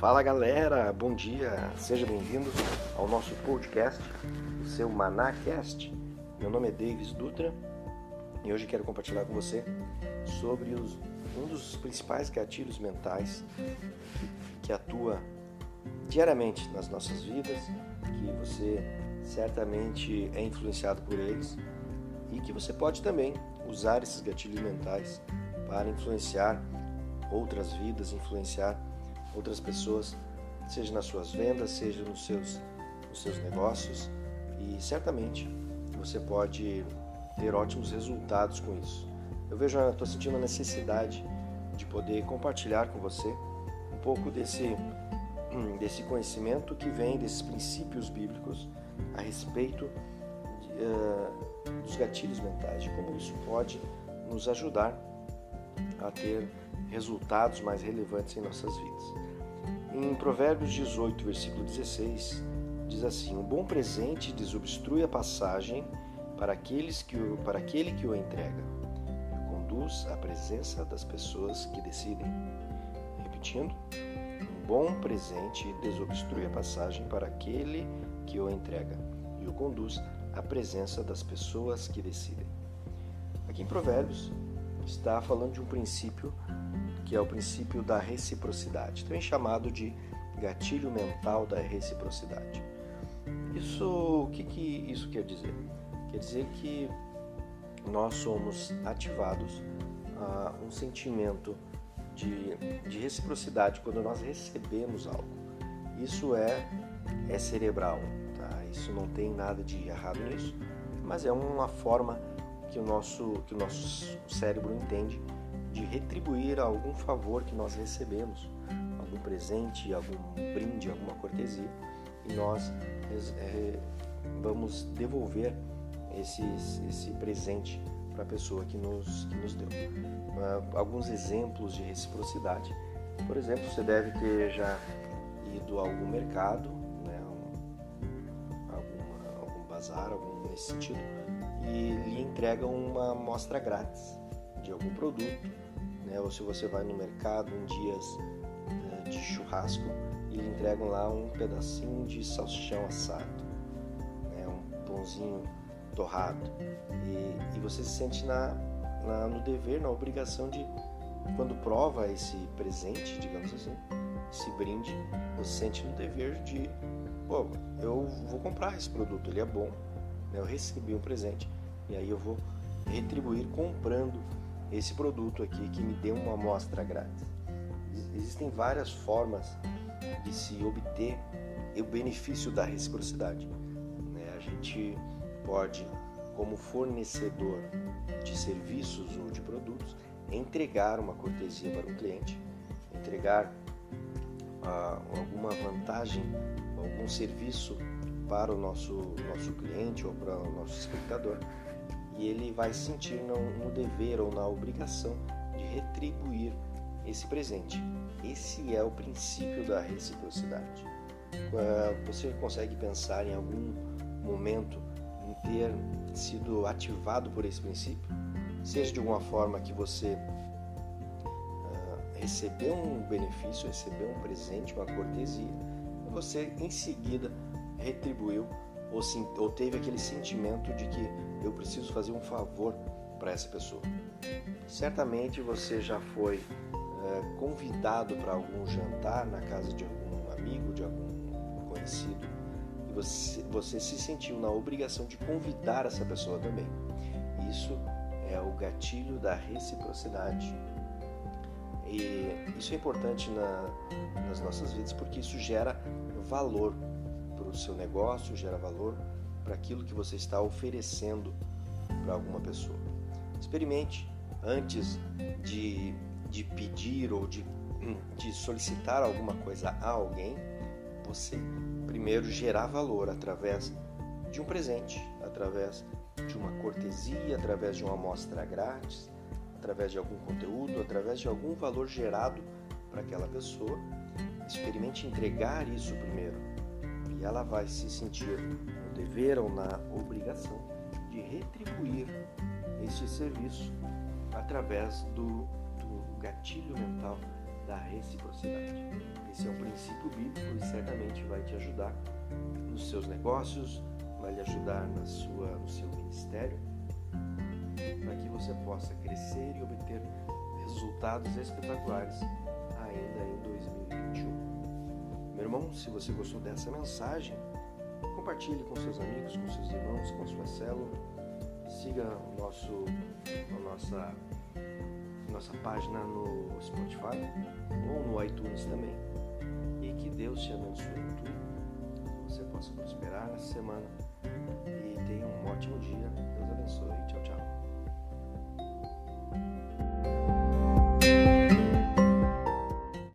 Fala galera, bom dia, seja bem-vindo ao nosso podcast, o seu ManaCast. Meu nome é Davis Dutra e hoje quero compartilhar com você sobre os, um dos principais gatilhos mentais que atua diariamente nas nossas vidas, que você certamente é influenciado por eles e que você pode também usar esses gatilhos mentais para influenciar outras vidas, influenciar outras pessoas, seja nas suas vendas, seja nos seus, nos seus negócios e certamente você pode ter ótimos resultados com isso. Eu vejo, estou sentindo a necessidade de poder compartilhar com você um pouco desse desse conhecimento que vem desses princípios bíblicos a respeito de, uh, dos gatilhos mentais, de como isso pode nos ajudar a ter resultados mais relevantes em nossas vidas. Em Provérbios 18, versículo 16, diz assim: Um bom presente desobstrui a passagem para, aqueles que o, para aquele que o entrega e conduz à presença das pessoas que decidem. Repetindo, um bom presente desobstrui a passagem para aquele que o entrega e o conduz à presença das pessoas que decidem. Aqui em Provérbios, está falando de um princípio que é o princípio da reciprocidade, também chamado de gatilho mental da reciprocidade. Isso, o que, que isso quer dizer? Quer dizer que nós somos ativados a um sentimento de, de reciprocidade quando nós recebemos algo. Isso é, é cerebral, tá? isso não tem nada de errado nisso, mas é uma forma que o nosso, que o nosso cérebro entende de retribuir algum favor que nós recebemos, algum presente, algum brinde, alguma cortesia, e nós é, vamos devolver esse, presente para a pessoa que nos, que nos deu. Uh, alguns exemplos de reciprocidade. Por exemplo, você deve ter já ido a algum mercado, né, um, alguma, algum bazar, algum nesse sentido, e lhe entregam uma amostra grátis de algum produto, né? ou se você vai no mercado em dias né, de churrasco e lhe entregam lá um pedacinho de salsichão assado, né? um pãozinho torrado, e, e você se sente na, na, no dever, na obrigação de, quando prova esse presente, digamos assim, esse brinde, você se sente no dever de, pô, eu vou comprar esse produto, ele é bom, né? eu recebi um presente e aí eu vou retribuir comprando esse produto aqui que me deu uma amostra grátis. Existem várias formas de se obter o benefício da reciprocidade. Né? A gente pode, como fornecedor de serviços ou de produtos, entregar uma cortesia para um cliente, entregar ah, alguma vantagem, algum serviço para o nosso, nosso cliente ou para o nosso espectador e ele vai sentir no, no dever ou na obrigação de retribuir esse presente. Esse é o princípio da reciprocidade. Você consegue pensar em algum momento em ter sido ativado por esse princípio? Seja de alguma forma que você uh, recebeu um benefício, recebeu um presente, uma cortesia, você em seguida retribuiu ou, ou teve aquele sentimento de que eu preciso fazer um favor para essa pessoa. Certamente você já foi é, convidado para algum jantar na casa de algum amigo, de algum conhecido, e você, você se sentiu na obrigação de convidar essa pessoa também. Isso é o gatilho da reciprocidade. E isso é importante na, nas nossas vidas porque isso gera valor para o seu negócio, gera valor para aquilo que você está oferecendo para alguma pessoa. Experimente antes de, de pedir ou de, de solicitar alguma coisa a alguém, você primeiro gerar valor através de um presente, através de uma cortesia, através de uma amostra grátis, através de algum conteúdo, através de algum valor gerado para aquela pessoa. Experimente entregar isso primeiro e ela vai se sentir no dever ou na obrigação de retribuir este serviço através do, do gatilho mental da reciprocidade. Esse é um princípio bíblico e certamente vai te ajudar nos seus negócios, vai lhe ajudar na sua, no seu ministério, para que você possa crescer e obter resultados espetaculares ainda em 2021. Meu irmão, se você gostou dessa mensagem, compartilhe com seus amigos, com seus irmãos, com sua célula. Siga o nosso, a nossa, nossa página no Spotify ou no iTunes também. E que Deus te abençoe em que você possa prosperar nessa semana e tenha um ótimo dia. Deus abençoe. Tchau, tchau.